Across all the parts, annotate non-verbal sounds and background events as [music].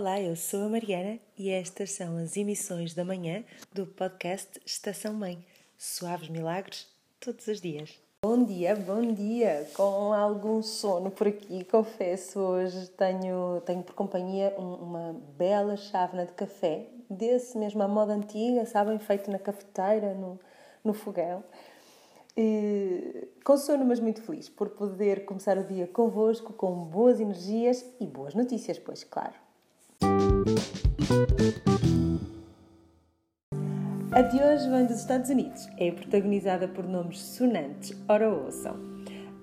Olá, eu sou a Mariana e estas são as emissões da manhã do podcast Estação Mãe. Suaves milagres todos os dias. Bom dia, bom dia! Com algum sono por aqui, confesso, hoje tenho, tenho por companhia uma bela chávena de café, desse mesmo à moda antiga, sabem, feito na cafeteira, no, no fogão. E, com sono, mas muito feliz por poder começar o dia convosco com boas energias e boas notícias, pois, claro. A de hoje vem dos Estados Unidos. É protagonizada por nomes sonantes. Ora, ouçam.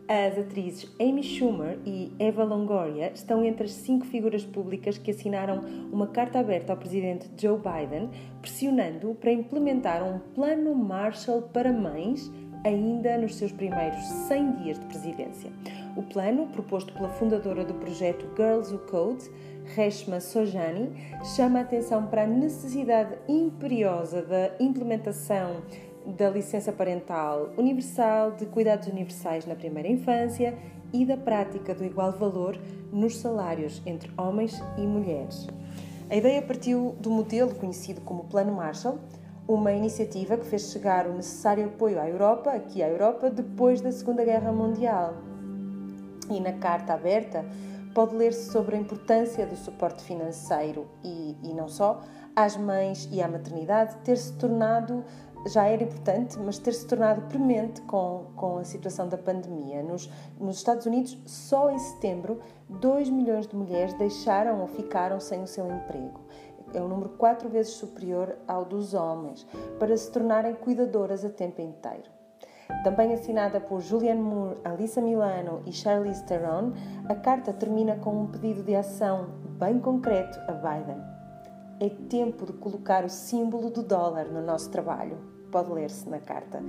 As atrizes Amy Schumer e Eva Longoria estão entre as cinco figuras públicas que assinaram uma carta aberta ao presidente Joe Biden, pressionando-o para implementar um plano Marshall para mães ainda nos seus primeiros 100 dias de presidência. O plano, proposto pela fundadora do projeto Girls Who Code, Reshma Sojani, chama a atenção para a necessidade imperiosa da implementação da licença parental universal, de cuidados universais na primeira infância e da prática do igual valor nos salários entre homens e mulheres. A ideia partiu do modelo conhecido como Plano Marshall, uma iniciativa que fez chegar o necessário apoio à Europa, aqui à Europa, depois da Segunda Guerra Mundial. E na carta aberta pode ler-se sobre a importância do suporte financeiro e, e não só às mães e à maternidade ter se tornado já era importante, mas ter-se tornado premente com, com a situação da pandemia. Nos, nos Estados Unidos, só em setembro, 2 milhões de mulheres deixaram ou ficaram sem o seu emprego. É um número quatro vezes superior ao dos homens, para se tornarem cuidadoras a tempo inteiro. Também assinada por Julianne Moore, Alissa Milano e Charlize Theron, a carta termina com um pedido de ação bem concreto a Biden. É tempo de colocar o símbolo do dólar no nosso trabalho. Pode ler-se na carta.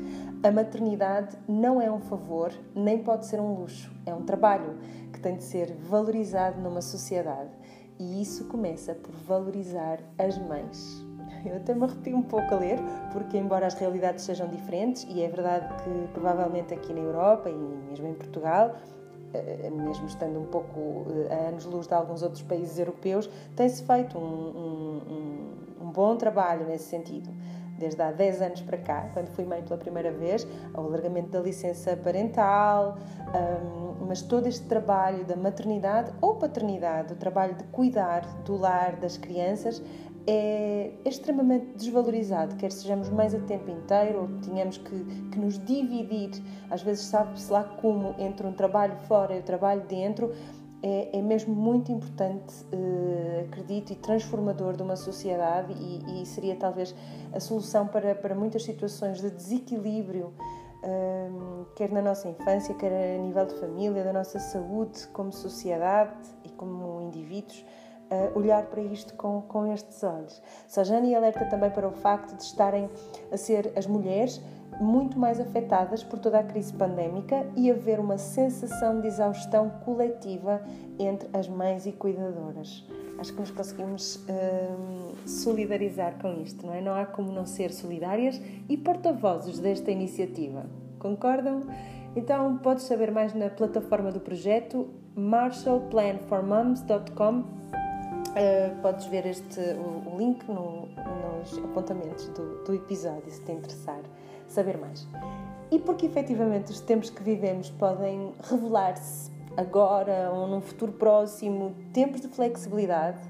A maternidade não é um favor, nem pode ser um luxo. É um trabalho que tem de ser valorizado numa sociedade. E isso começa por valorizar as mães. [laughs] Eu até me arrepio um pouco a ler, porque, embora as realidades sejam diferentes, e é verdade que provavelmente aqui na Europa e mesmo em Portugal, eh, mesmo estando um pouco eh, a anos-luz de alguns outros países europeus, tem-se feito um, um, um, bom trabalho nesse sentido. Desde há 10 anos para cá, quando fui mãe pela primeira vez, ao alargamento da licença parental, um, mas todo este trabalho da maternidade ou paternidade, o trabalho de cuidar do lar das crianças, é extremamente desvalorizado, quer sejamos mais a tempo inteiro ou tenhamos que, que nos dividir, às vezes sabe-se lá como, entre um trabalho fora e o trabalho dentro, é, é mesmo muito importante, eh, acredito, e transformador de uma sociedade e, e, seria talvez a solução para, para muitas situações de desequilíbrio, eh, quer na nossa infância, quer a nível de família, da nossa saúde como sociedade e como indivíduos uh, olhar para isto com, com estes olhos. Sajani alerta também para o facto de estarem a ser as mulheres muito mais afetadas por toda a crise pandémica e haver uma sensação de exaustão coletiva entre as mães e cuidadoras. Acho que nos conseguimos uh, solidarizar com isto, não é? Não há como não ser solidárias e porta-vozes desta iniciativa. Concordam? Então podes saber mais na plataforma do projeto marshallplanformoms.com Uh, podes ver este, o, o link no, nos apontamentos do, do, episódio se te interessar saber mais. E porque efetivamente os tempos que vivemos podem revelar-se agora ou num futuro próximo tempos de flexibilidade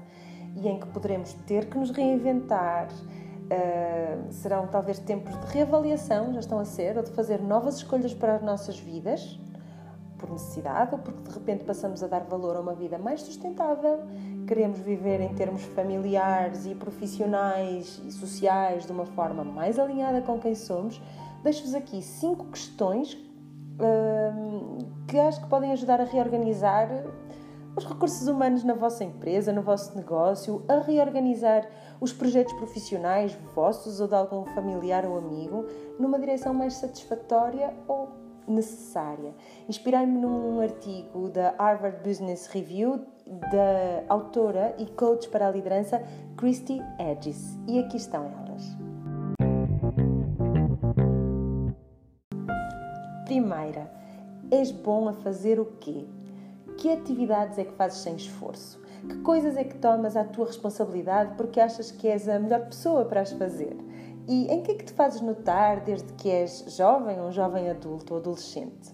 e em que poderemos ter que nos reinventar, uh, serão talvez tempos de reavaliação, já estão a ser, ou de fazer novas escolhas para as nossas vidas por necessidade ou porque de repente passamos a dar valor a uma vida mais sustentável, queremos viver em termos familiares e profissionais e sociais de uma forma mais alinhada com quem somos, deixo-vos aqui cinco questões hum, que acho que podem ajudar a reorganizar os recursos humanos na vossa empresa, no vosso negócio, a reorganizar os projetos profissionais vossos ou de algum familiar ou amigo numa direção mais satisfatória ou necessária. Inspirei-me num artigo da Harvard Business Review da autora e coach para a liderança Christy Edges. E aqui estão elas. Primeira, és bom a fazer o quê? Que atividades é que fazes sem esforço? Que coisas é que tomas à tua responsabilidade porque achas que és a melhor pessoa para as fazer? E em que é que te fazes notar desde que és jovem ou jovem adulto ou adolescente?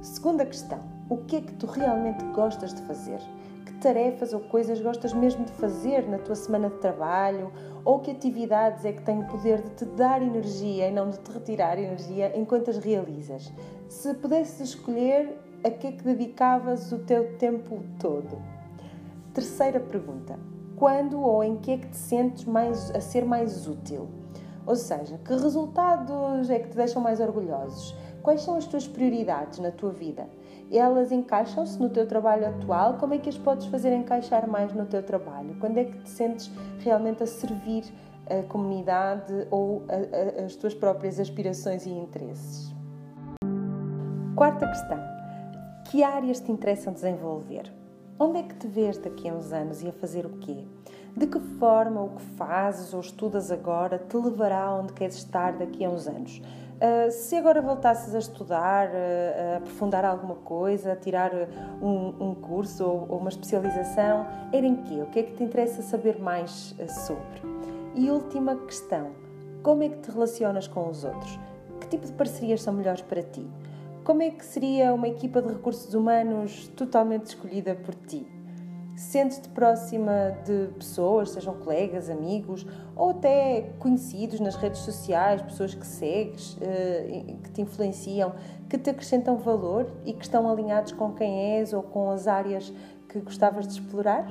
Segunda questão: o que é que tu realmente gostas de fazer? Que tarefas ou coisas gostas mesmo de fazer na tua semana de trabalho? Ou que atividades é que têm o poder de te dar energia e não de te retirar energia enquanto as realizas? Se pudesses escolher, a que é que dedicavas o teu tempo todo? Terceira pergunta: quando ou em que é que te sentes mais, a ser mais útil? Ou seja, que resultados é que te deixam mais orgulhosos? Quais são as tuas prioridades na tua vida? Elas encaixam-se no teu trabalho atual? Como é que as podes fazer encaixar mais no teu trabalho? Quando é que te sentes realmente a servir a comunidade ou a, a, as tuas próprias aspirações e interesses? Quarta questão: que áreas te interessam desenvolver? Onde é que te vês daqui a uns anos e a fazer o quê? De que forma o que fazes ou estudas agora te levará onde queres estar daqui a uns anos? Uh, se agora voltasses a estudar, uh, a aprofundar alguma coisa, a tirar um, um curso ou, ou, uma especialização, era em quê? O que é que te interessa saber mais sobre? E última questão: como é que te relacionas com os outros? Que tipo de parcerias são melhores para ti? Como é que seria uma equipa de recursos humanos totalmente escolhida por ti? Sentes-te próxima de pessoas, sejam colegas, amigos ou até conhecidos nas redes sociais, pessoas que segues, eh, que te influenciam, que te acrescentam valor e que estão alinhados com quem és ou com as áreas que gostavas de explorar?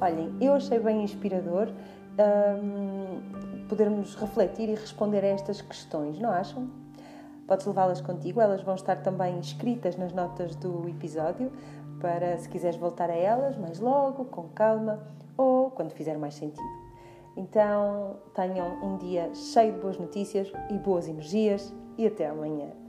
Olhem, eu achei bem inspirador um, podermos refletir e responder a estas questões, não acham? Podes levá-las contigo, elas vão estar também escritas nas notas do episódio para se quiseres voltar a elas mais logo, com calma ou quando fizer mais sentido. Então, tenham um dia cheio de boas notícias e boas energias e até amanhã.